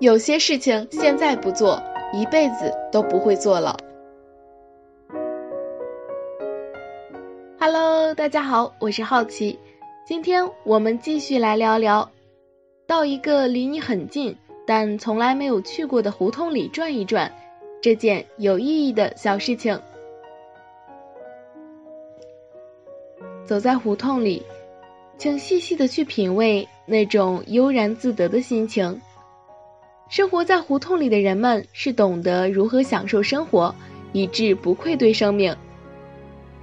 有些事情现在不做，一辈子都不会做了。Hello，大家好，我是好奇，今天我们继续来聊聊，到一个离你很近但从来没有去过的胡同里转一转，这件有意义的小事情。走在胡同里，请细细的去品味那种悠然自得的心情。生活在胡同里的人们是懂得如何享受生活，以致不愧对生命。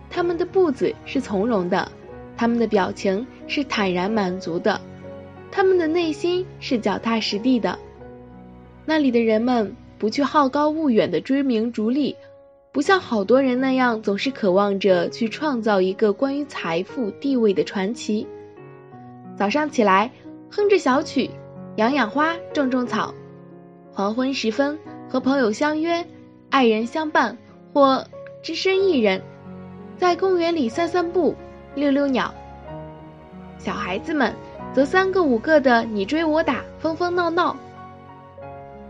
他们的步子是从容的，他们的表情是坦然满足的，他们的内心是脚踏实地的。那里的人们不去好高骛远的追名逐利，不像好多人那样总是渴望着去创造一个关于财富地位的传奇。早上起来，哼着小曲，养养花，种种草。黄昏时分，和朋友相约，爱人相伴，或只身一人，在公园里散散步，遛遛鸟。小孩子们则三个五个的你追我打，疯疯闹闹。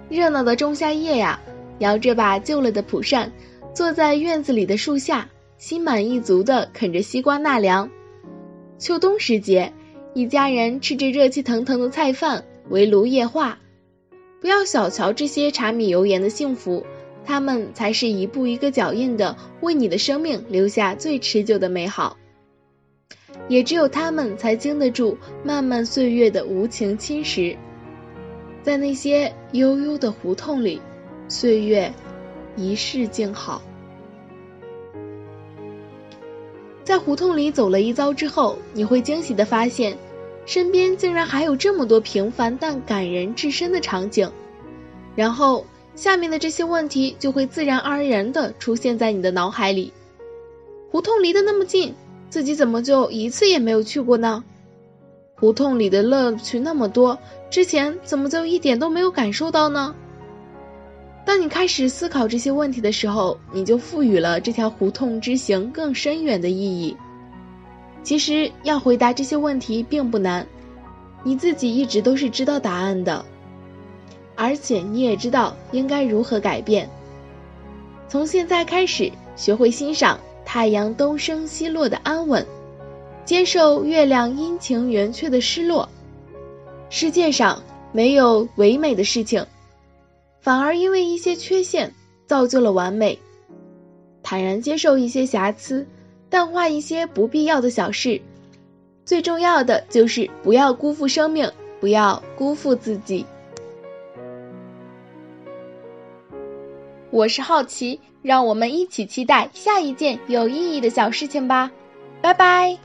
热闹的仲夏夜呀，摇着把旧了的蒲扇，坐在院子里的树下，心满意足的啃着西瓜纳凉。秋冬时节，一家人吃着热气腾腾的菜饭，围炉夜话。不要小瞧这些柴米油盐的幸福，他们才是一步一个脚印的为你的生命留下最持久的美好。也只有他们才经得住漫漫岁月的无情侵蚀。在那些悠悠的胡同里，岁月一世静好。在胡同里走了一遭之后，你会惊喜的发现。身边竟然还有这么多平凡但感人至深的场景，然后下面的这些问题就会自然而然的出现在你的脑海里。胡同离得那么近，自己怎么就一次也没有去过呢？胡同里的乐趣那么多，之前怎么就一点都没有感受到呢？当你开始思考这些问题的时候，你就赋予了这条胡同之行更深远的意义。其实要回答这些问题并不难，你自己一直都是知道答案的，而且你也知道应该如何改变。从现在开始，学会欣赏太阳东升西落的安稳，接受月亮阴晴圆缺的失落。世界上没有唯美的事情，反而因为一些缺陷造就了完美。坦然接受一些瑕疵。淡化一些不必要的小事，最重要的就是不要辜负生命，不要辜负自己。我是好奇，让我们一起期待下一件有意义的小事情吧，拜拜。